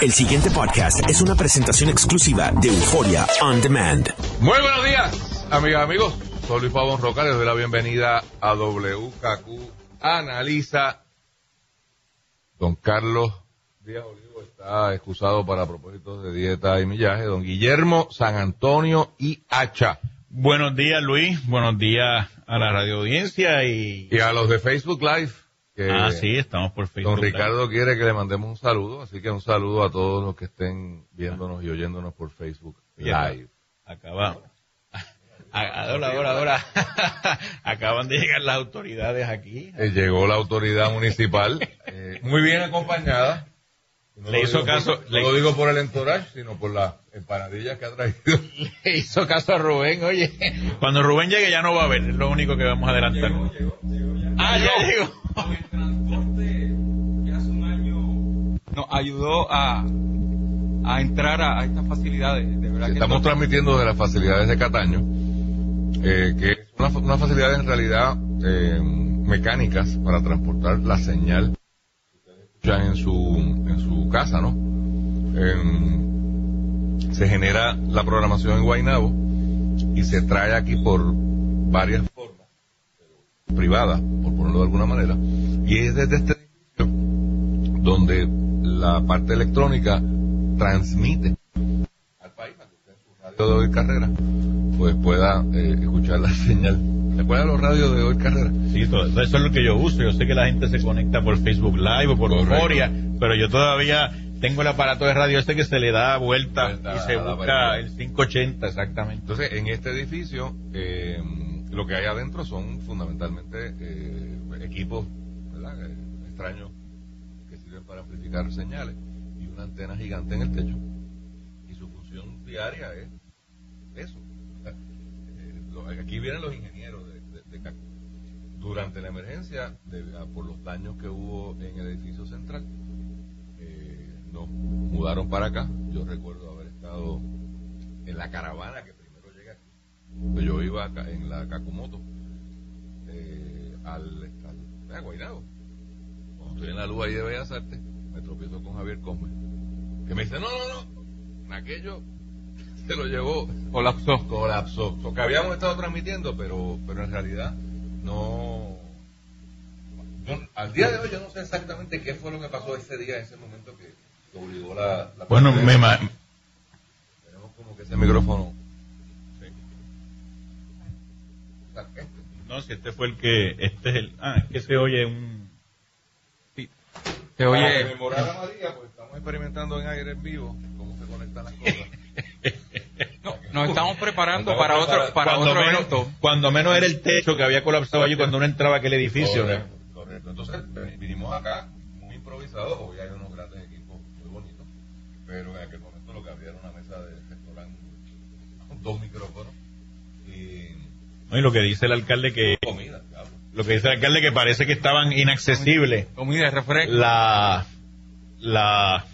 El siguiente podcast es una presentación exclusiva de Euforia On Demand. Muy buenos días, amigas, amigos. Soy Luis Pavón Roca, les doy la bienvenida a WKQ Analiza. Don Carlos Díaz Olivo está excusado para propósitos de dieta y millaje. Don Guillermo San Antonio y Hacha. Buenos días, Luis. Buenos días a la radio audiencia y... Y a los de Facebook Live. Que Ah, sí, estamos por Facebook. Don Ricardo quiere que le mandemos un saludo, así que un saludo a todos los que estén viéndonos y oyéndonos por Facebook. Live. Acabamos. Ahora, ahora, ahora. Acaban de llegar las autoridades aquí. Eh, llegó la autoridad municipal, eh, muy bien acompañada. No Le hizo caso- por- le- no lo digo por el entourage, sino por las empanadillas que ha traído. Le hizo caso a Rubén, oye. Cuando Rubén llegue ya no va a haber, es lo único que vamos a adelantar. Ah, ya llegó. el transporte que hace un año nos ayudó a, a entrar a, a estas facilidades. De verdad que Estamos transmitiendo de las facilidades de Cataño, eh, que es una, una facilidad en realidad eh, mecánicas para transportar la señal que en su, en su casa, ¿no? Em, se genera la programación en Guaynabo y se trae aquí por varias formas, pero privadas, por ponerlo de alguna manera, y es desde este edificio donde la parte electrónica transmite al país para que usted en su radio de hoy carrera pues pueda eh, escuchar la señal. ¿Se acuerdan los radios de hoy carrera? Sí, todo, eso es lo que yo uso. Yo sé que la gente se conecta por Facebook Live o por. Euforia, pero yo todavía tengo el aparato de radio este que se le da vuelta, Vuelta y se busca el 580 exactamente. Entonces, en este edificio, eh, lo que hay adentro son fundamentalmente eh, equipos. Eh, extraños que sirven para amplificar señales y una antena gigante en el techo. Y su función diaria es eso. Eh, aquí vienen los ingenieros de, CACU. Durante la emergencia, de- a- por los daños que hubo en el edificio central, eh, nos mudaron para acá. Yo recuerdo haber estado en la caravana que Yo iba en la Cacumoto eh, al, al a Guaynabo. Cuando estoy en la luz ahí de Bellas Artes, me tropiezo con Javier Cosme, que me dice, no, no, no, aquello se lo llevó, colapsó. colapsó. Lo que habíamos estado transmitiendo, pero, pero en realidad no... yo- al día de hoy yo no sé exactamente qué fue lo que pasó ese día, ese momento que, obligó la... la Bueno, me, Tenemos como que ese micrófono. O sea, este. No, si este fue el que, este es el, ah, es que se oye un, Se Para oye, rememorar a María, pues estamos experimentando en aire en vivo cómo se conectan las cosas. no, nos estamos preparando Nos estamos para otro, para cuando otro menos, evento. cuando menos era el techo que había colapsado allí cuando uno entraba a aquel edificio. ¿no? Correcto, correcto. Entonces eh, vinimos acá muy improvisados, hoy hay unos grandes equipos muy bonitos, pero en aquel momento lo que había era una mesa de restaurante, dos micrófonos y ¿no? Y lo que dice el alcalde que, comida, lo que dice el alcalde que parece que estaban inaccesibles Comida, refresco. la, la,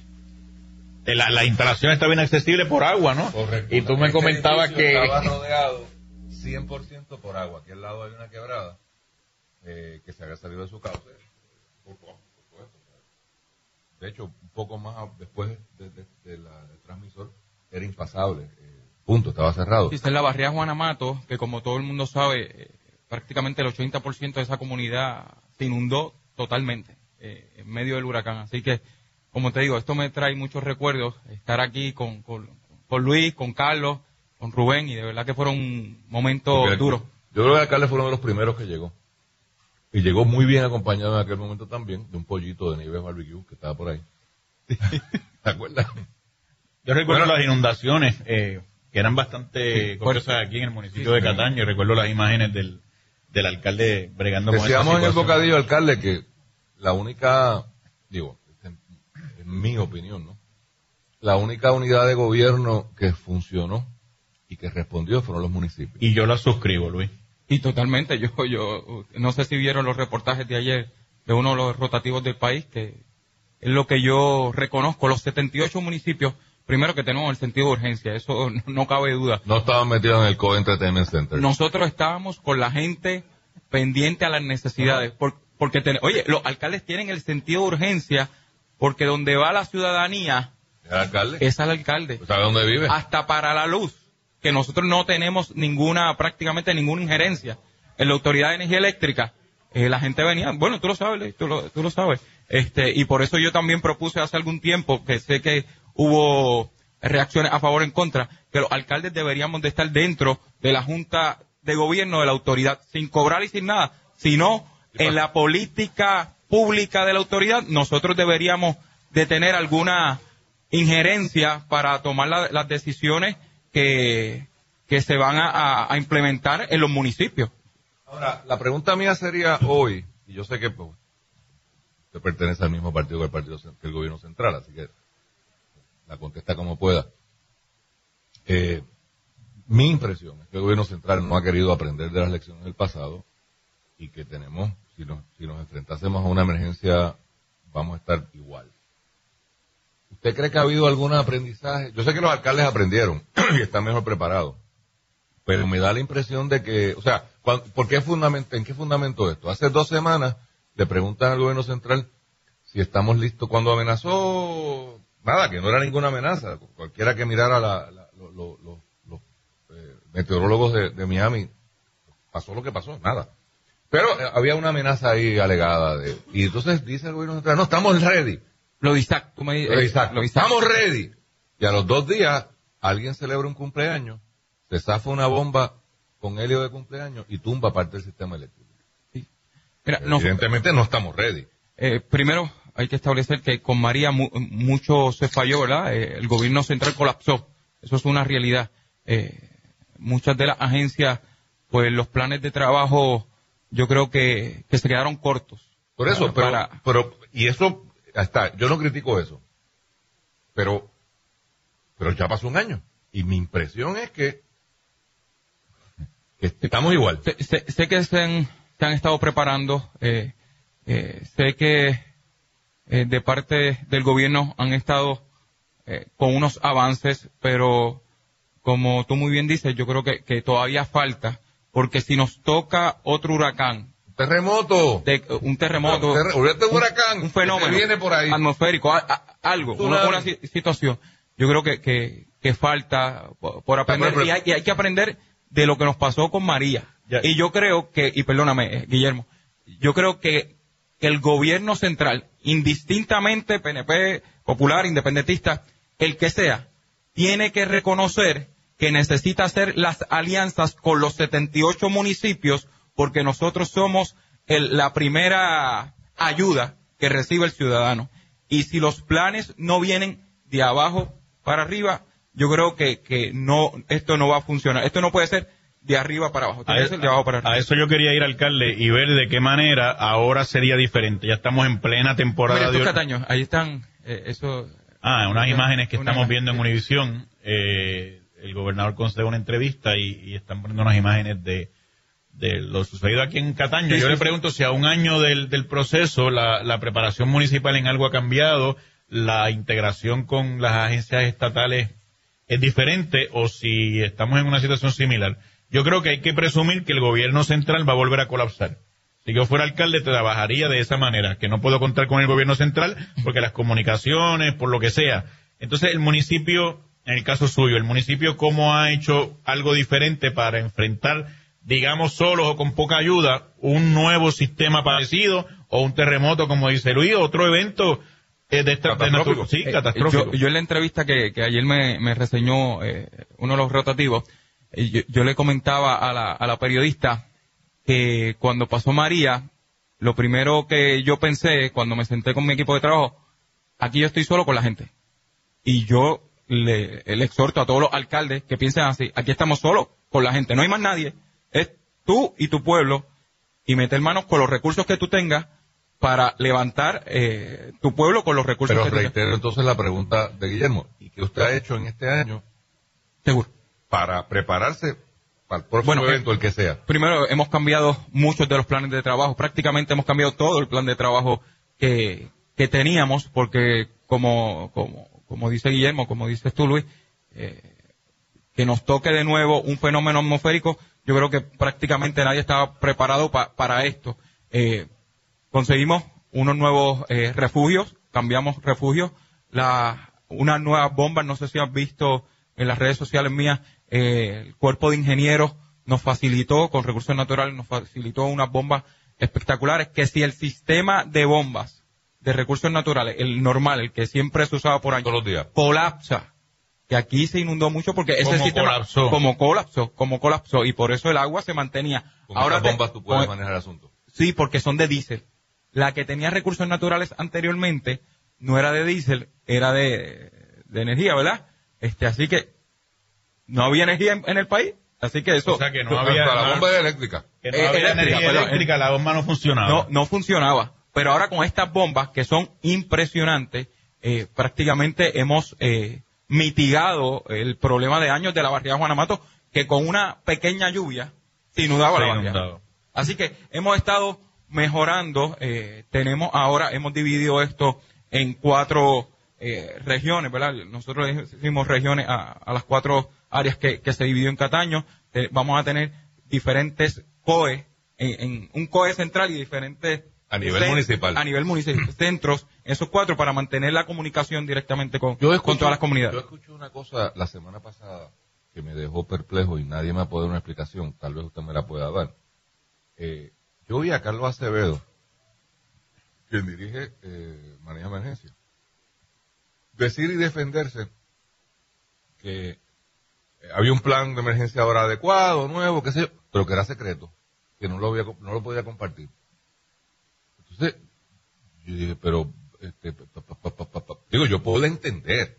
la, la instalación estaba inaccesible por agua, ¿no? Correcto. Y tú me Este comentabas que, Estaba rodeado 100% por agua. Aquí al lado hay una quebrada eh, que se había salido de su cauce. De hecho, un poco más después de, de- de la- del transmisor era impasable. eh, punto, estaba cerrado. Esta es la barriada Juana Mato, que como todo el mundo sabe, eh, prácticamente el 80% de esa comunidad se inundó totalmente eh, en medio del huracán. Así que, como te digo, esto me trae muchos recuerdos, estar aquí con, con, con Luis, con Carlos, con Rubén, y de verdad que fueron momentos duros. Yo creo que el alcalde fue uno de los primeros que llegó. Y llegó muy bien acompañado en aquel momento también de un pollito de Nieves Barbecue que estaba por ahí. ¿Te acuerdas? yo recuerdo Bueno. las inundaciones, eh, que eran bastante Sí, curiosas aquí en el municipio Sí, de. Cataño, y recuerdo las imágenes del, del alcalde bregando con esa Decíamos en el bocadillo, alcalde, que la única, digo, en, en mi opinión, ¿no? La única unidad de gobierno que funcionó y que respondió fueron los municipios. Y yo la suscribo, Luis. Y totalmente, yo, yo no sé si vieron los reportajes de ayer de uno de los rotativos del país, que es lo que yo reconozco, los 78 municipios, primero que tenemos el sentido de urgencia, eso no, cabe duda. No estaban metidos en el Co Entertainment Center. Nosotros estábamos con la gente pendiente a las necesidades, por- porque, ten- oye, los alcaldes tienen el sentido de urgencia, porque donde va la ciudadanía, ¿Es el alcalde? es al alcalde. ¿Sabe dónde vive? Hasta para la luz, que nosotros no tenemos ninguna, prácticamente ninguna injerencia en la Autoridad de Energía Eléctrica. eh, la gente venía, bueno, tú lo sabes, tú lo, tú lo sabes. Este, y por eso yo también propuse hace algún tiempo, que sé que hubo reacciones a favor o en contra, que los alcaldes deberíamos de estar dentro de la Junta de Gobierno de la autoridad, sin cobrar y sin nada, sino en la política pública de la autoridad, nosotros deberíamos de tener alguna injerencia para tomar la- las decisiones que, que se van a- implementar en los municipios. Ahora, la pregunta mía sería hoy, y yo sé que pues, usted pertenece al mismo partido que el partido que el gobierno central, así que la contesta como pueda. Eh, mi impresión es que el gobierno central no ha querido aprender de las lecciones del pasado y que tenemos, si nos, si nos enfrentásemos a una emergencia, vamos a estar igual. ¿Usted cree que ha habido algún aprendizaje? Yo sé que los alcaldes aprendieron y están mejor preparados, pero me da la impresión de que, o sea, ¿por qué fundamento, ¿en qué fundamento esto? Hace dos semanas le preguntan al gobierno central si estamos listos cuando amenazó, nada, que no era ninguna amenaza, cualquiera que mirara la- la- lo- lo- lo- los eh, meteorólogos de, de Miami, pasó lo que pasó, nada. Pero eh, había una amenaza ahí alegada de, y entonces dice el gobierno central, no, estamos ready. Lo Isaac, tú me Isaac. Estamos ready. Y a los dos días, alguien celebra un cumpleaños, se zafa una bomba con helio de cumpleaños y tumba parte del sistema eléctrico. Mira, no- Evidentemente no estamos ready. eh, primero hay que establecer que con María mu- mucho se falló, ¿verdad? Eh, el gobierno central colapsó. Eso es una realidad. Eh, muchas de las agencias, pues los planes de trabajo, yo creo que, que se quedaron cortos. Por eso, pero, Para- pero, y eso, está, yo no critico eso. Pero, pero ya pasó un año. Y mi impresión es que, que estamos igual. Sé, sé- sé que se han, se han estado preparando, eh, eh, sé que eh, de parte del gobierno han estado eh, con unos avances, pero como tú muy bien dices, yo creo que, que todavía falta, porque si nos toca otro huracán, Terremoto. de, un terremoto, Un terre- olvídate de un- huracán, un fenómeno que viene por ahí. atmosférico, a- a- algo, una, una si- situación, yo creo que, que, que falta por, aprender pero- y hay, y hay que aprender de lo que nos pasó con María. Ya. Y yo creo que, y perdóname, eh, Guillermo, yo creo que, que el gobierno central, indistintamente PNP, popular, independentista, el que sea, tiene que reconocer que necesita hacer las alianzas con los 78 municipios porque nosotros somos la primera ayuda que recibe el ciudadano. Y si los planes no vienen de abajo para arriba, yo creo que, que no, esto no va a funcionar. Esto no puede ser de arriba para abajo. Tiene A, que ser de abajo para a arriba. eso yo quería ir, alcalde, y ver de qué manera ahora sería diferente. Ya estamos en plena temporada Mira, de... Cataños, ahí están, eh, eso. Ah, unas imágenes que Una estamos imagen. viendo en Univisión. Eh, el gobernador concede una entrevista y, y están poniendo unas imágenes de, de lo sucedido aquí en Cataño. Sí, Yo sí, le sí. pregunto si a un año del, del proceso la, la preparación municipal en algo ha cambiado, la integración con las agencias estatales es diferente o si estamos en una situación similar. Yo creo que hay que presumir que el gobierno central va a volver a colapsar. Si yo fuera alcalde, trabajaría de esa manera, que no puedo contar con el gobierno central porque las comunicaciones, por lo que sea. Entonces, el municipio, en el caso suyo, el municipio, ¿cómo ha hecho algo diferente para enfrentar, digamos, solos o con poca ayuda, un nuevo sistema parecido o un terremoto, como dice Luis, otro evento eh, de esta de Catastrófico. natu- Sí, Eh, catastrófico. Yo, yo en la entrevista que, que ayer me, me reseñó eh, uno de los rotativos, yo, yo le comentaba a la, a la periodista que cuando pasó María, lo primero que yo pensé cuando me senté con mi equipo de trabajo, aquí yo estoy solo con la gente. Y yo le, le exhorto a todos los alcaldes que piensen así, aquí estamos solos con la gente, no hay más nadie, es tú y tu pueblo y meter manos con los recursos que tú tengas para levantar eh, tu pueblo con los recursos Pero que tengas. reitero entonces la pregunta de Guillermo. ¿Y qué usted ha hecho en este año Seguro. Para prepararse para el próximo Bueno, evento, el que sea? Primero, hemos cambiado muchos de los planes de trabajo. Prácticamente hemos cambiado todo el plan de trabajo que, que teníamos, porque como, como, como dice Guillermo, como dices tú, Luis, eh, que nos toque de nuevo un fenómeno atmosférico, yo creo que prácticamente nadie estaba preparado pa- para esto. Eh, conseguimos unos nuevos eh, refugios, cambiamos refugios. La unas nuevas bombas, no sé si has visto en las redes sociales mías, eh, el cuerpo de ingenieros nos facilitó, con recursos naturales, nos facilitó unas bombas espectaculares, que si el sistema de bombas de recursos naturales, el normal, el que siempre se usaba por años, Todos los días. colapsa, que aquí se inundó mucho porque ese Como sistema colapsó. como colapsó, como colapsó y por eso el agua se mantenía. Con Ahora te- bombas tú puedes con- manejar el asunto. Sí, porque son de diésel. La que tenía recursos naturales anteriormente no era de diésel, era de, de energía, ¿verdad? Este, así que no había energía en, en el país, así que eso O sea que no había, la bomba es eléctrica. que no Eh, había eléctrica, energía eléctrica, la bomba no funcionaba. no, no funcionaba. Pero ahora con estas bombas que son impresionantes, eh, prácticamente hemos eh, mitigado el problema de años de la barriada Juana Mato, que con una pequeña lluvia se inundaba Se la barriada. inundaba. Así que hemos estado mejorando, eh, tenemos ahora, hemos dividido esto en cuatro eh, regiones, ¿verdad? Nosotros hicimos regiones a, a las cuatro áreas que, que se dividió en Cataño. Eh, vamos a tener diferentes COE, en, en un COE central y diferentes... A nivel municipal. A nivel municipal, centros, esos cuatro para mantener la comunicación directamente con, Yo con todas las comunidades. Yo escuché una cosa la semana pasada que me dejó perplejo y nadie me ha podido dar una explicación. Tal vez usted me la pueda dar. Eh, yo vi a Carlos Acevedo, quien dirige eh, Manejo de Emergencia, decir y defenderse que eh, había un plan de emergencia ahora adecuado, nuevo, qué sé yo, pero que era secreto, que no lo, había, no lo podía compartir. Entonces, yo dije, pero, este, pa, pa, pa, pa, pa, pa. digo, yo puedo entender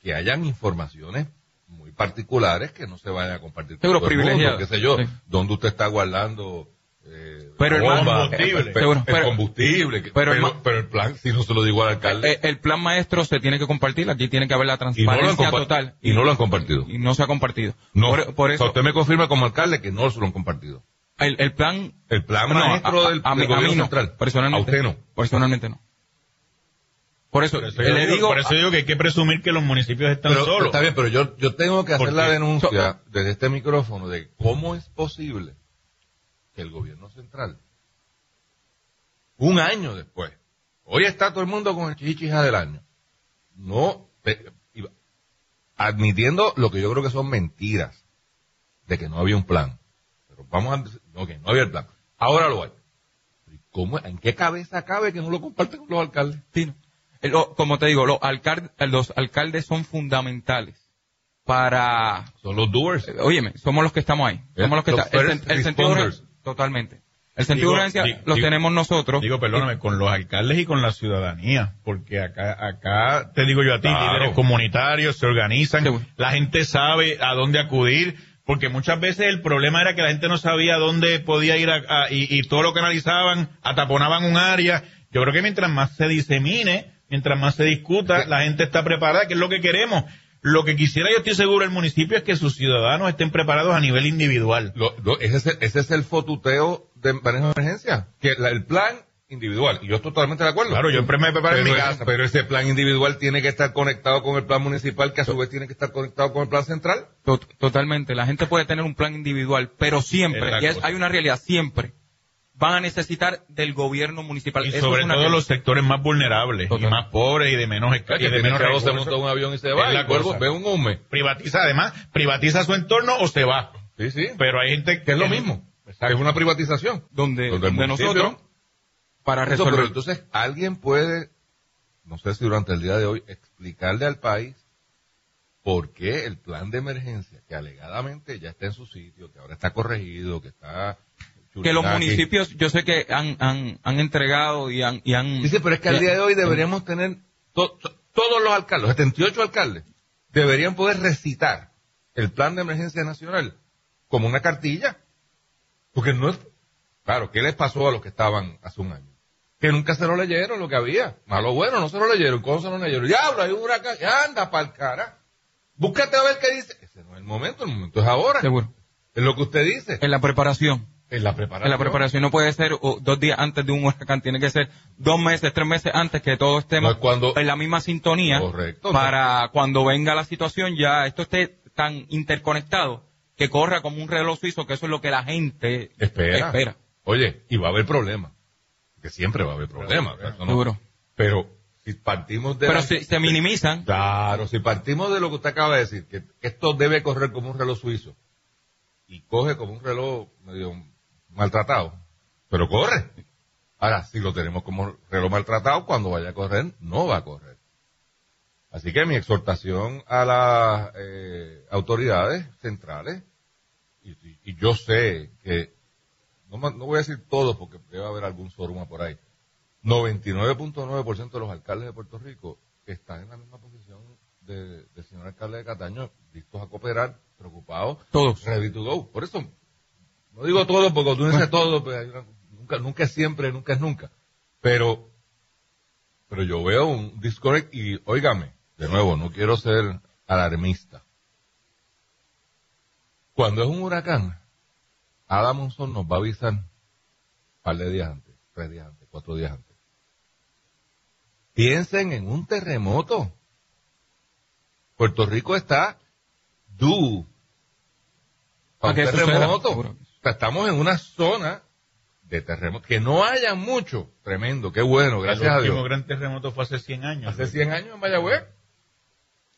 que hayan informaciones muy particulares que no se vayan a compartir mundo, privilegiadas. qué sé yo, Sí. dónde usted está guardando eh, Pero el bomba, combustible. el pero- combustible, que- pero pero, el pero, ma- el plan, si no se lo digo al alcalde, Eh, el plan maestro se tiene que compartir, aquí tiene que haber la y no transparencia total. y no lo han compartido. y no se ha compartido. No, por, por O sea, eso, usted me confirma como alcalde que no se lo han compartido. el, el plan... El plan No, maestro a- a- del, a del mí- a gobierno mí no, central. Personalmente. A usted no. Personalmente no. Por eso, Por eso, yo le digo, digo... por eso digo que hay que presumir que los municipios están Pero, solos. está bien, pero yo, yo tengo que hacer ¿Por la denuncia desde este micrófono de cómo es posible que el gobierno central, un año después, hoy está todo el mundo con el chichija del año, no, iba- admitiendo lo que yo creo que son mentiras, de que no había un plan. Pero vamos a decir, no, que no había el plan. Ahora lo hay. ¿Y ¿Cómo, ¿En qué cabeza cabe que no lo comparten con los alcaldes? Sí, no. Eh, como te digo, los, alcaldes, los alcaldes son fundamentales para... Son los doers. eh, Óyeme, somos los que estamos ahí. Eh, Somos los que está- el, sen- el sentido Totalmente. El sentido Digo, de urgencia di- los digo- tenemos nosotros. Digo, perdóname, con los alcaldes y con la ciudadanía, porque acá, acá te digo yo a ti, Claro. líderes comunitarios se organizan, Sí, la gente sabe a dónde acudir, porque muchas veces el problema era que la gente no sabía dónde podía ir a, a- y, y todo lo que analizaban, ataponaban un área. Yo creo que mientras más se disemine, mientras más se discuta, la gente está preparada, que es lo que queremos. Lo que quisiera, yo estoy seguro, el municipio es que sus ciudadanos estén preparados a nivel individual. Lo- lo- ese, es el, ese es el fotuteo de manejo de emergencia. Que la- el plan individual, y yo estoy totalmente de acuerdo. Claro, yo siempre me preparo en pero, mi ese- casa. pero ese plan individual tiene que estar conectado con el plan municipal, que a su vez tiene que estar conectado con el plan central. Tot- Totalmente. La gente puede tener un plan individual, pero siempre, y es- hay una realidad, siempre van a necesitar del gobierno municipal. Y Eso sobre es una todo realidad. los sectores más vulnerables Total. y más pobres y de menos, y que de tiene menos que se recursos. monta un avión y se Es va, y ve un hume. Privatiza, además, privatiza su entorno o se va. Sí, sí. Pero hay gente que es lo mismo. Es una privatización. donde, Donde donde nosotros, para Eso, resolver. pero entonces alguien puede, no sé si durante el día de hoy, explicarle al país por qué el plan de emergencia, que alegadamente ya está en su sitio, que ahora está corregido, que está... que los municipios, yo sé que han, han, han entregado y han, y han Dice, pero es que al día de hoy deberíamos tener, to- to- todos los alcaldes, los 78 alcaldes, deberían poder recitar el plan de emergencia nacional como una cartilla. Porque no es, claro, ¿qué les pasó a los que estaban hace un año? Que nunca se lo leyeron lo que había. Malo bueno, no se lo leyeron. ¿Cómo se lo leyeron? Diablo, hay un huracán. Ya anda pa'l cara. Búscate a ver qué dice. Ese no es el momento, el momento es ahora. seguro. Es lo que usted dice. En la preparación. En la preparación. En la preparación no puede ser oh, dos días antes de un huracán, tiene que ser dos meses, tres meses antes que todos estemos No cuando- en la misma sintonía Correcto. para cuando venga la situación ya esto esté tan interconectado que corra como un reloj suizo, que eso es lo que la gente Espera. espera. Oye, y va a haber problemas. Que siempre va a haber problemas. no-. Pero si partimos de... Pero la- se, se minimizan. Claro, si partimos de lo que usted acaba de decir, que esto debe correr como un reloj suizo, y coge como un reloj medio maltratado, pero corre. Ahora, si lo tenemos como reloj maltratado, cuando vaya a correr, no va a correr. Así que mi exhortación a las eh, autoridades centrales, y, y- y yo sé que, no, no voy a decir todo porque debe haber algún soruma por ahí, 99.9% de los alcaldes de Puerto Rico están en la misma posición de- del señor alcalde de Cataño, listos a cooperar, preocupados, Todos. ready to go. Por eso, no digo todo porque tú dices todo, pues, nunca, nunca es siempre, nunca es nunca. Pero, pero yo veo un disconnect y, óigame, de nuevo, no quiero ser alarmista. Cuando es un huracán, Adam Monzón nos va a avisar un par de días antes, tres días antes, cuatro días antes. Piensen en un terremoto. Puerto Rico está due ¿A para qué un terremoto. Sea, estamos en una zona de terremoto. Que no haya mucho. Tremendo, qué bueno, gracias el a último Dios. gran terremoto fue hace 100 años. Hace 100 años en Mayagüez.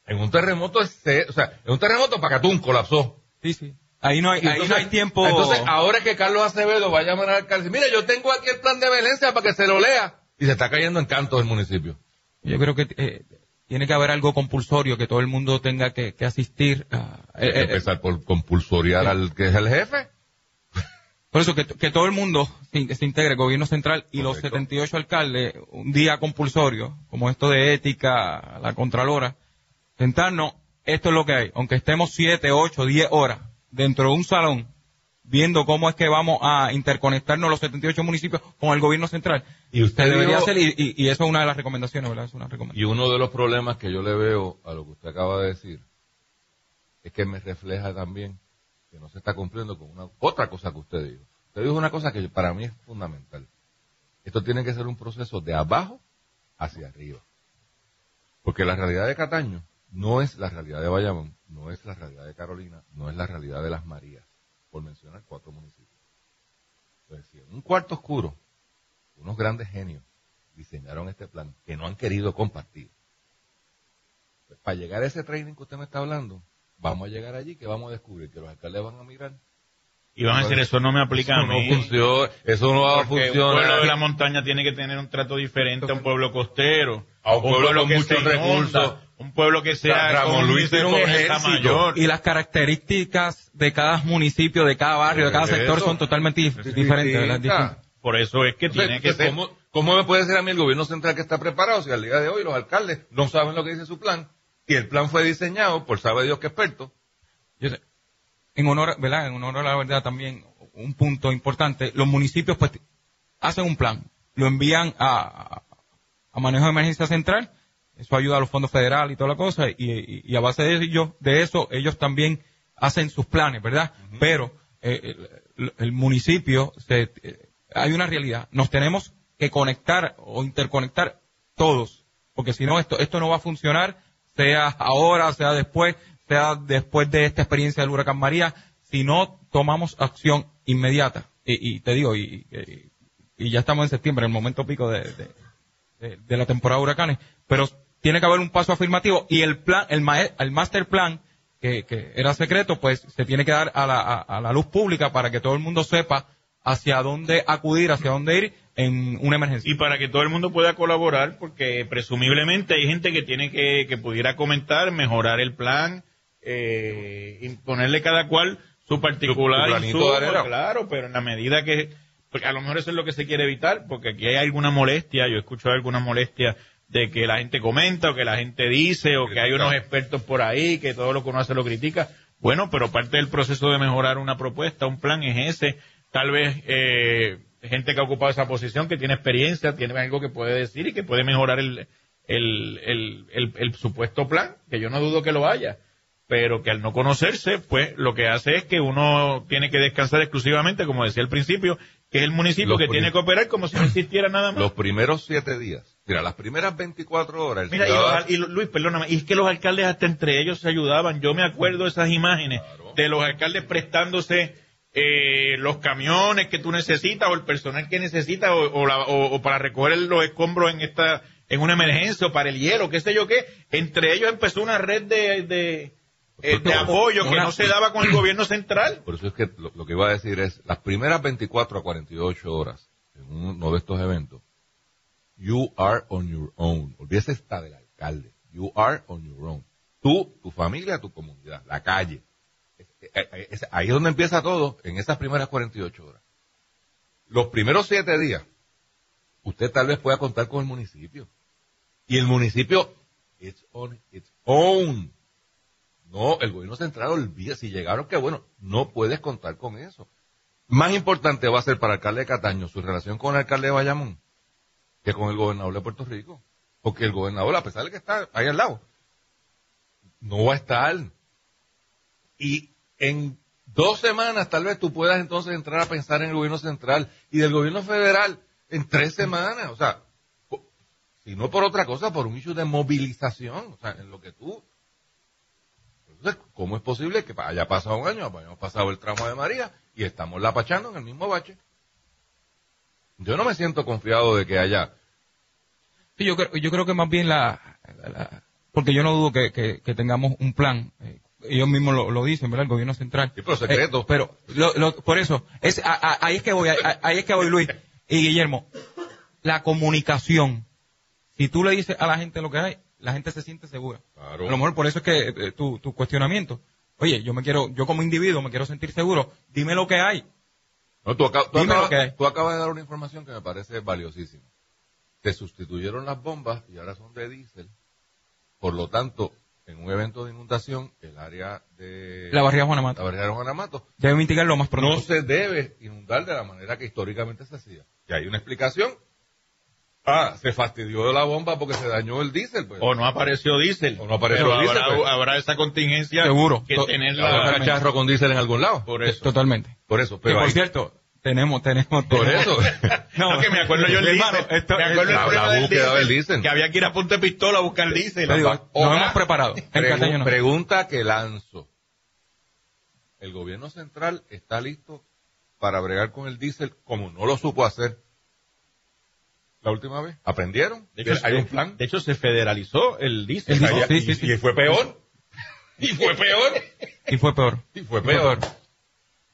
En un terremoto, ese- o sea, en un terremoto Pacatún colapsó. Sí, sí. Ahí no hay, Y ahí no hay tiempo. Entonces, ahora que Carlos Acevedo va a llamar al alcalde, mira, yo tengo aquí el plan de Valencia para que se lo lea. Y se está cayendo en canto el municipio. Yo creo que eh, tiene que haber algo compulsorio, que todo el mundo tenga que, que asistir. a- eh, eh, empezar por compulsoriar al que es el jefe. Por eso que, que todo el mundo se, se integre, el gobierno central y los Correcto. 78 alcaldes, un día compulsorio, como esto de ética, la contralora, sentarnos, esto es lo que hay. Aunque estemos 7, 8, 10 horas dentro de un salón, viendo cómo es que vamos a interconectarnos los 78 municipios con el gobierno central. Y usted debería dijo- hacer, y, y- y eso es una de las recomendaciones, ¿verdad? Es una recomendación. Y uno de los problemas que yo le veo a lo que usted acaba de decir es que me refleja también que no se está cumpliendo con una otra cosa que usted dijo. Usted dijo una cosa que para mí es fundamental. Esto tiene que ser un proceso de abajo hacia arriba. Porque la realidad de Cataño no es la realidad de Bayamón, no es la realidad de Carolina, no es la realidad de Las Marías, por mencionar cuatro municipios. Entonces, si en un cuarto oscuro, unos grandes genios diseñaron este plan que no han querido compartir, pues, para llegar a ese training que usted me está hablando, vamos a llegar allí que vamos a descubrir que los alcaldes van a mirar. Y van a decir, eso no me aplica Eso a no mí. funciona, eso no va a Porque un funcionar. pueblo de la montaña tiene que tener un trato diferente a un pueblo costero. A un pueblo con que muchos recursos. Un pueblo que sea Ramón con Luis de un ejército. mayor. y las características de cada municipio, de cada barrio, de cada Eso. sector son totalmente dif- diferentes. Por eso es que Entonces, tiene que ser... ¿cómo, cómo me puede decir a mí el gobierno central que está preparado si al día de hoy los alcaldes no saben lo que dice su plan? Y el plan fue diseñado por sabe Dios que experto. Yo sé, en honor, ¿verdad? En honor a la verdad también, un punto importante, los municipios pues hacen un plan, lo envían a, a manejo de emergencia central, eso ayuda a los fondos federales y toda la cosa, y, y- y a base de ello, de eso, ellos también hacen sus planes, ¿verdad? Pero eh, el, el municipio, se, eh, hay una realidad, nos tenemos que conectar o interconectar todos, porque si no, esto, esto no va a funcionar, sea ahora, sea después, sea después de esta experiencia del huracán María, si no tomamos acción inmediata. Y, y te digo, y, y- y ya estamos en septiembre, en el momento pico de, de- la temporada de huracanes, pero tiene que haber un paso afirmativo y el plan, el, el master plan, que, que era secreto, pues se tiene que dar a la, a- a la luz pública para que todo el mundo sepa hacia dónde acudir, hacia dónde ir en una emergencia. y para que todo el mundo pueda colaborar, porque presumiblemente hay gente que tiene que, que pudiera comentar, mejorar el plan, eh, y ponerle cada cual su particular Su- su claro, pero en la medida que, porque a lo mejor eso es lo que se quiere evitar, porque aquí hay alguna molestia, yo he escuchado alguna molestia de que la gente comenta o que la gente dice o que hay unos expertos por ahí que todo lo que uno hace lo critica. Bueno, pero parte del proceso de mejorar una propuesta, un plan es ese. Tal vez eh, gente que ha ocupado esa posición, que tiene experiencia, tiene algo que puede decir y que puede mejorar el, el, el, el, el supuesto plan, que yo no dudo que lo haya. Pero que al no conocerse, pues lo que hace es que uno tiene que descansar exclusivamente, como decía al principio, que es el municipio Los que tiene que operar como si no existiera nada más. Los primeros siete días, mira, las primeras 24 horas, el Mira, y, los ciudadano- y Luis, perdóname, y es que los alcaldes hasta entre ellos se ayudaban. Yo me acuerdo esas imágenes de los alcaldes prestándose eh, los camiones que tú necesitas o el personal que necesitas o, o la- o- o para recoger los escombros en esta en una emergencia o para el hielo, qué sé yo qué. Entre ellos empezó una red de, de, eh, de apoyo que no se daba con el gobierno central. Por eso es que lo, lo que iba a decir es, las primeras 24 a 48 horas en uno de estos eventos, you are on your own. Olvídese esta del alcalde. You are on your own. Tú, tu familia, tu comunidad, la calle. Ahí es donde empieza todo, en esas primeras 48 horas. Los primeros siete días, usted tal vez pueda contar con el municipio. Y el municipio, it's on its own. No, el gobierno central olvida, si llegaron, que bueno, no puedes contar con eso. Más importante va a ser para el alcalde de Cataño su relación con el alcalde de Bayamón que con el gobernador de Puerto Rico. Porque el gobernador, a pesar de que está ahí al lado, no va a estar. Y en dos semanas tal vez tú puedas entonces entrar a pensar en el gobierno central y del gobierno federal en tres semanas. O sea, si no por otra cosa, por un issue de movilización. O sea, en lo que tú... Entonces, ¿cómo es posible que haya pasado un año, hayamos pasado el tramo de María y estamos lapachando en el mismo bache? Yo no me siento confiado de que haya Sí, yo creo, yo creo que más bien la, la- porque yo no dudo que, que- que tengamos un plan. eh, ellos mismos lo, lo dicen, ¿verdad? El gobierno central. Sí, pero secreto. Eh, pero lo- lo- por eso, es, a- a- ahí es que voy, a- ahí es que voy, Luis y Guillermo. La comunicación. Si tú le dices a la gente lo que hay, la gente se siente segura. Claro. A lo mejor por eso es que eh, tu, tu cuestionamiento. Oye, yo me quiero, yo como individuo me quiero sentir seguro. Dime lo que hay. No, tú, acá- tú Dime acabas, lo que hay. tú acabas de dar una información que me parece valiosísima. Se sustituyeron las bombas y ahora son de diésel. Por lo tanto, en un evento de inundación, el área de La barriga Juana la barrera de Juanamato Debe mitigar lo más pronto. no se debe inundar de la manera que históricamente se hacía. Y hay una explicación. Ah, se fastidió de la bomba porque se dañó el diésel. Pues. O no apareció diésel. O no apareció Pero diésel, habrá, pues. habrá esa contingencia Seguro. que To- tener Habrá la... un cacharro con diésel en algún lado. Por eso. Totalmente. Por eso, pero por hay- cierto, tenemos, tenemos. por tenemos- eso. No, que me acuerdo yo el Hermano, diésel. esto- me acuerdo el la- búsqueda diésel, del diésel. Que había que ir a punta de pistola a buscar diésel. Te digo, nos hemos preparado. No. Pregunta que lanzo. ¿El gobierno central está listo para bregar con el diésel como no lo supo hacer la última vez? ¿Aprendieron? De hecho, ¿Hay se- un plan? De hecho, se federalizó el sí, y- sí, sí. Y fue peor. Y fue peor. Y fue peor. Y fue peor.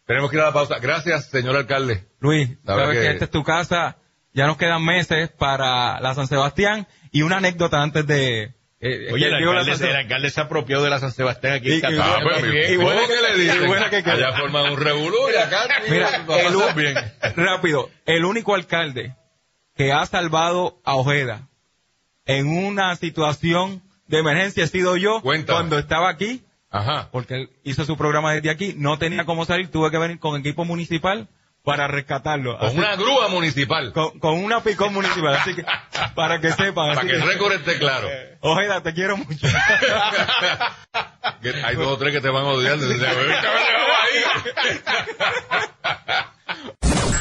Tenemos que ir a la pausa. Gracias, señor alcalde. Luis, Sabe sabes que... que- esta es tu casa. Ya nos quedan meses para la San Sebastián. Y una anécdota antes de... eh, Oye, que el alcalde, San el alcalde se apropió de la San Sebastián aquí Y- en. Ah, pues, bien. y bueno ¿Cómo que- le dicen? y bueno que. Allá forman un revolú y acá Mira, el, bien. rápido, el único alcalde que ha salvado a Ojeda en una situación de emergencia he sido yo Cuéntame. cuando estaba aquí, Ajá. porque él hizo su programa desde aquí, no tenía cómo salir, tuve que venir con equipo municipal para rescatarlo. Con Así- una grúa municipal. con, con una picón municipal, así que para que sepan. Para que el récord esté claro. Ojeda, te quiero mucho. Hay dos o tres que te van a odiar.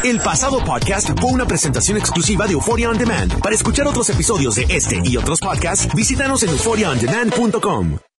El pasado podcast fue una presentación exclusiva de Euphoria On Demand. Para escuchar otros episodios de este y otros podcasts, visítanos en euphoriaondemand.com.